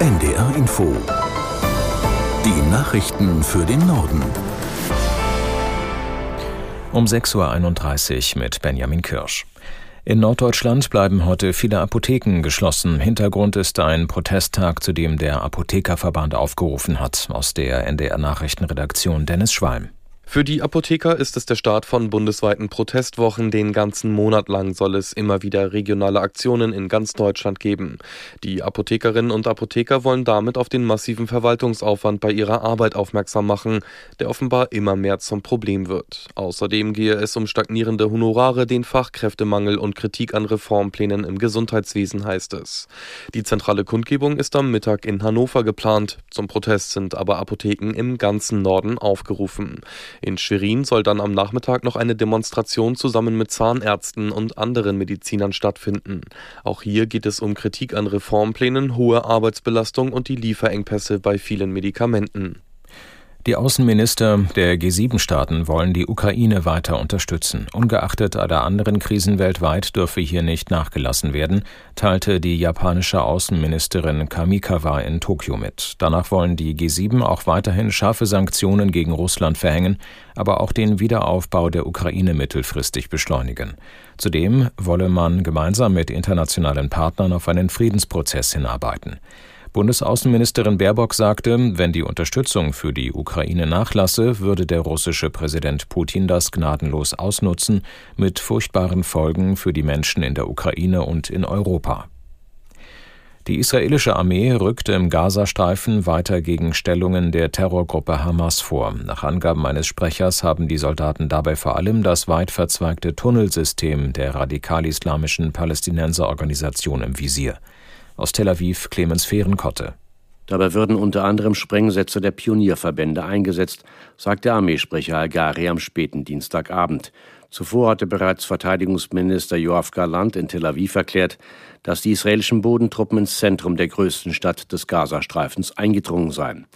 NDR Info. Die Nachrichten für den Norden. Um 6.31 Uhr mit Benjamin Kirsch. In Norddeutschland bleiben heute viele Apotheken geschlossen. Hintergrund ist ein Protesttag, zu dem der Apothekerverband aufgerufen hat. Aus der NDR Nachrichtenredaktion Dennis Schwalm. Für die Apotheker ist es der Start von bundesweiten Protestwochen. Den ganzen Monat lang soll es immer wieder regionale Aktionen in ganz Deutschland geben. Die Apothekerinnen und Apotheker wollen damit auf den massiven Verwaltungsaufwand bei ihrer Arbeit aufmerksam machen, der offenbar immer mehr zum Problem wird. Außerdem gehe es um stagnierende Honorare, den Fachkräftemangel und Kritik an Reformplänen im Gesundheitswesen, heißt es. Die zentrale Kundgebung ist am Mittag in Hannover geplant. Zum Protest sind aber Apotheken im ganzen Norden aufgerufen. In Schwerin soll dann am Nachmittag noch eine Demonstration zusammen mit Zahnärzten und anderen Medizinern stattfinden. Auch hier geht es um Kritik an Reformplänen, hohe Arbeitsbelastung und die Lieferengpässe bei vielen Medikamenten. Die Außenminister der G7-Staaten wollen die Ukraine weiter unterstützen. Ungeachtet aller anderen Krisen weltweit dürfe hier nicht nachgelassen werden, teilte die japanische Außenministerin Kamikawa in Tokio mit. Danach wollen die G7 auch weiterhin scharfe Sanktionen gegen Russland verhängen, aber auch den Wiederaufbau der Ukraine mittelfristig beschleunigen. Zudem wolle man gemeinsam mit internationalen Partnern auf einen Friedensprozess hinarbeiten. Bundesaußenministerin Baerbock sagte, wenn die Unterstützung für die Ukraine nachlasse, würde der russische Präsident Putin das gnadenlos ausnutzen, mit furchtbaren Folgen für die Menschen in der Ukraine und in Europa. Die israelische Armee rückte im Gazastreifen weiter gegen Stellungen der Terrorgruppe Hamas vor. Nach Angaben eines Sprechers haben die Soldaten dabei vor allem das weit verzweigte Tunnelsystem der radikal-islamischen Palästinenserorganisation im Visier. Aus Tel Aviv Clemens Fehrenkotte. Dabei würden unter anderem Sprengsätze der Pionierverbände eingesetzt, sagte Armeesprecher Al-Ghari am späten Dienstagabend. Zuvor hatte bereits Verteidigungsminister Joachim Galant in Tel Aviv erklärt, dass die israelischen Bodentruppen ins Zentrum der größten Stadt des Gazastreifens eingedrungen seien.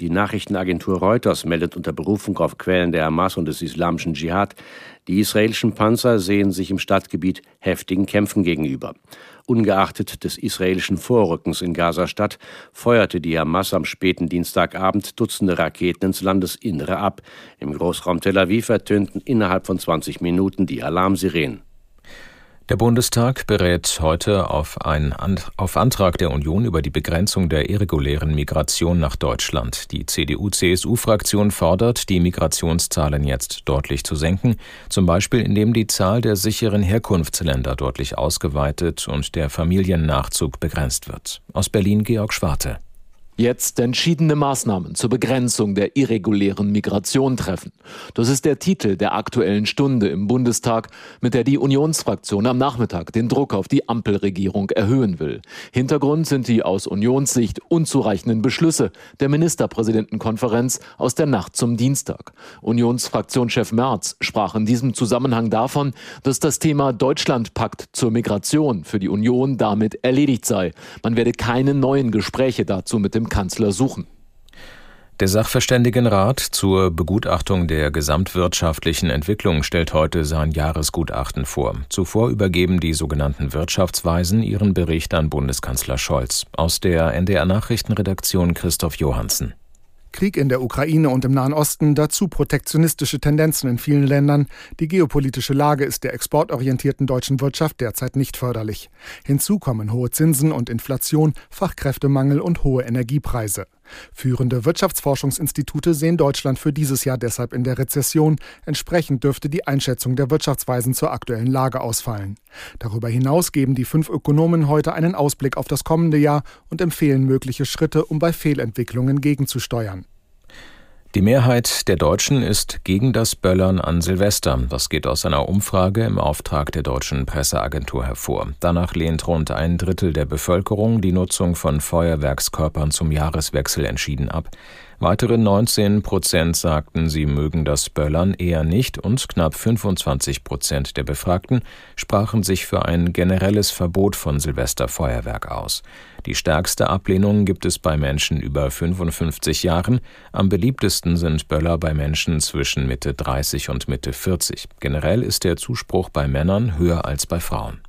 Die Nachrichtenagentur Reuters meldet unter Berufung auf Quellen der Hamas und des islamischen Dschihad, die israelischen Panzer sehen sich im Stadtgebiet heftigen Kämpfen gegenüber. Ungeachtet des israelischen Vorrückens in Gaza-Stadt feuerte die Hamas am späten Dienstagabend Dutzende Raketen ins Landesinnere ab. Im Großraum Tel Aviv ertönten innerhalb von 20 Minuten die Alarmsirenen. Der Bundestag berät heute auf, ein, auf Antrag der Union über die Begrenzung der irregulären Migration nach Deutschland. Die CDU-CSU-Fraktion fordert, die Migrationszahlen jetzt deutlich zu senken, zum Beispiel indem die Zahl der sicheren Herkunftsländer deutlich ausgeweitet und der Familiennachzug begrenzt wird. Aus Berlin Georg Schwarte. Jetzt entschiedene Maßnahmen zur Begrenzung der irregulären Migration treffen. Das ist der Titel der aktuellen Stunde im Bundestag, mit der die Unionsfraktion am Nachmittag den Druck auf die Ampelregierung erhöhen will. Hintergrund sind die aus Unionssicht unzureichenden Beschlüsse der Ministerpräsidentenkonferenz aus der Nacht zum Dienstag. Unionsfraktionschef Merz sprach in diesem Zusammenhang davon, dass das Thema Deutschlandpakt zur Migration für die Union damit erledigt sei. Man werde keine neuen Gespräche dazu mit dem Kanzler suchen. Der Sachverständigenrat zur Begutachtung der gesamtwirtschaftlichen Entwicklung stellt heute sein Jahresgutachten vor. Zuvor übergeben die sogenannten Wirtschaftsweisen ihren Bericht an Bundeskanzler Scholz. Aus der NDR Nachrichtenredaktion Christoph Johansen. Krieg in der Ukraine und im Nahen Osten, dazu protektionistische Tendenzen in vielen Ländern. Die geopolitische Lage ist der exportorientierten deutschen Wirtschaft derzeit nicht förderlich. Hinzu kommen hohe Zinsen und Inflation, Fachkräftemangel und hohe Energiepreise. Führende Wirtschaftsforschungsinstitute sehen Deutschland für dieses Jahr deshalb in der Rezession. Entsprechend dürfte die Einschätzung der Wirtschaftsweisen zur aktuellen Lage ausfallen. Darüber hinaus geben die fünf Ökonomen heute einen Ausblick auf das kommende Jahr und empfehlen mögliche Schritte, um bei Fehlentwicklungen gegenzusteuern. Die Mehrheit der Deutschen ist gegen das Böllern an Silvester. Das geht aus einer Umfrage im Auftrag der deutschen Presseagentur hervor. Danach lehnt rund ein Drittel der Bevölkerung die Nutzung von Feuerwerkskörpern zum Jahreswechsel entschieden ab. Weitere 19 Prozent sagten, sie mögen das Böllern eher nicht und knapp 25 Prozent der Befragten sprachen sich für ein generelles Verbot von Silvesterfeuerwerk aus. Die stärkste Ablehnung gibt es bei Menschen über 55 Jahren. Am beliebtesten sind Böller bei Menschen zwischen Mitte 30 und Mitte 40. Generell ist der Zuspruch bei Männern höher als bei Frauen.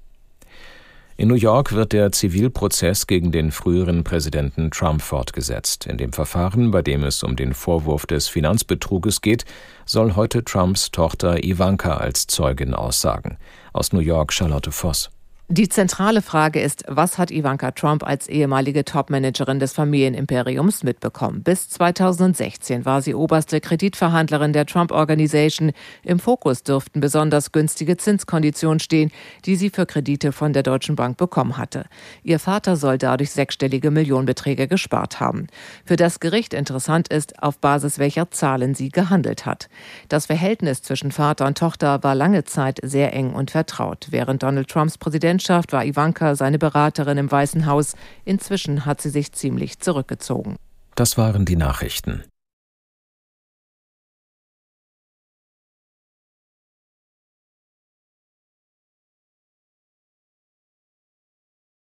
In New York wird der Zivilprozess gegen den früheren Präsidenten Trump fortgesetzt. In dem Verfahren, bei dem es um den Vorwurf des Finanzbetruges geht, soll heute Trumps Tochter Ivanka als Zeugin aussagen. Aus New York Charlotte Voss. Die zentrale Frage ist, was hat Ivanka Trump als ehemalige Topmanagerin des Familienimperiums mitbekommen? Bis 2016 war sie oberste Kreditverhandlerin der Trump Organization. Im Fokus dürften besonders günstige Zinskonditionen stehen, die sie für Kredite von der Deutschen Bank bekommen hatte. Ihr Vater soll dadurch sechsstellige Millionenbeträge gespart haben. Für das Gericht interessant ist, auf Basis welcher Zahlen sie gehandelt hat. Das Verhältnis zwischen Vater und Tochter war lange Zeit sehr eng und vertraut. Während Donald Trumps Präsident Präsidentschaft war Ivanka seine Beraterin im Weißen Haus. Inzwischen hat sie sich ziemlich zurückgezogen. Das waren die Nachrichten.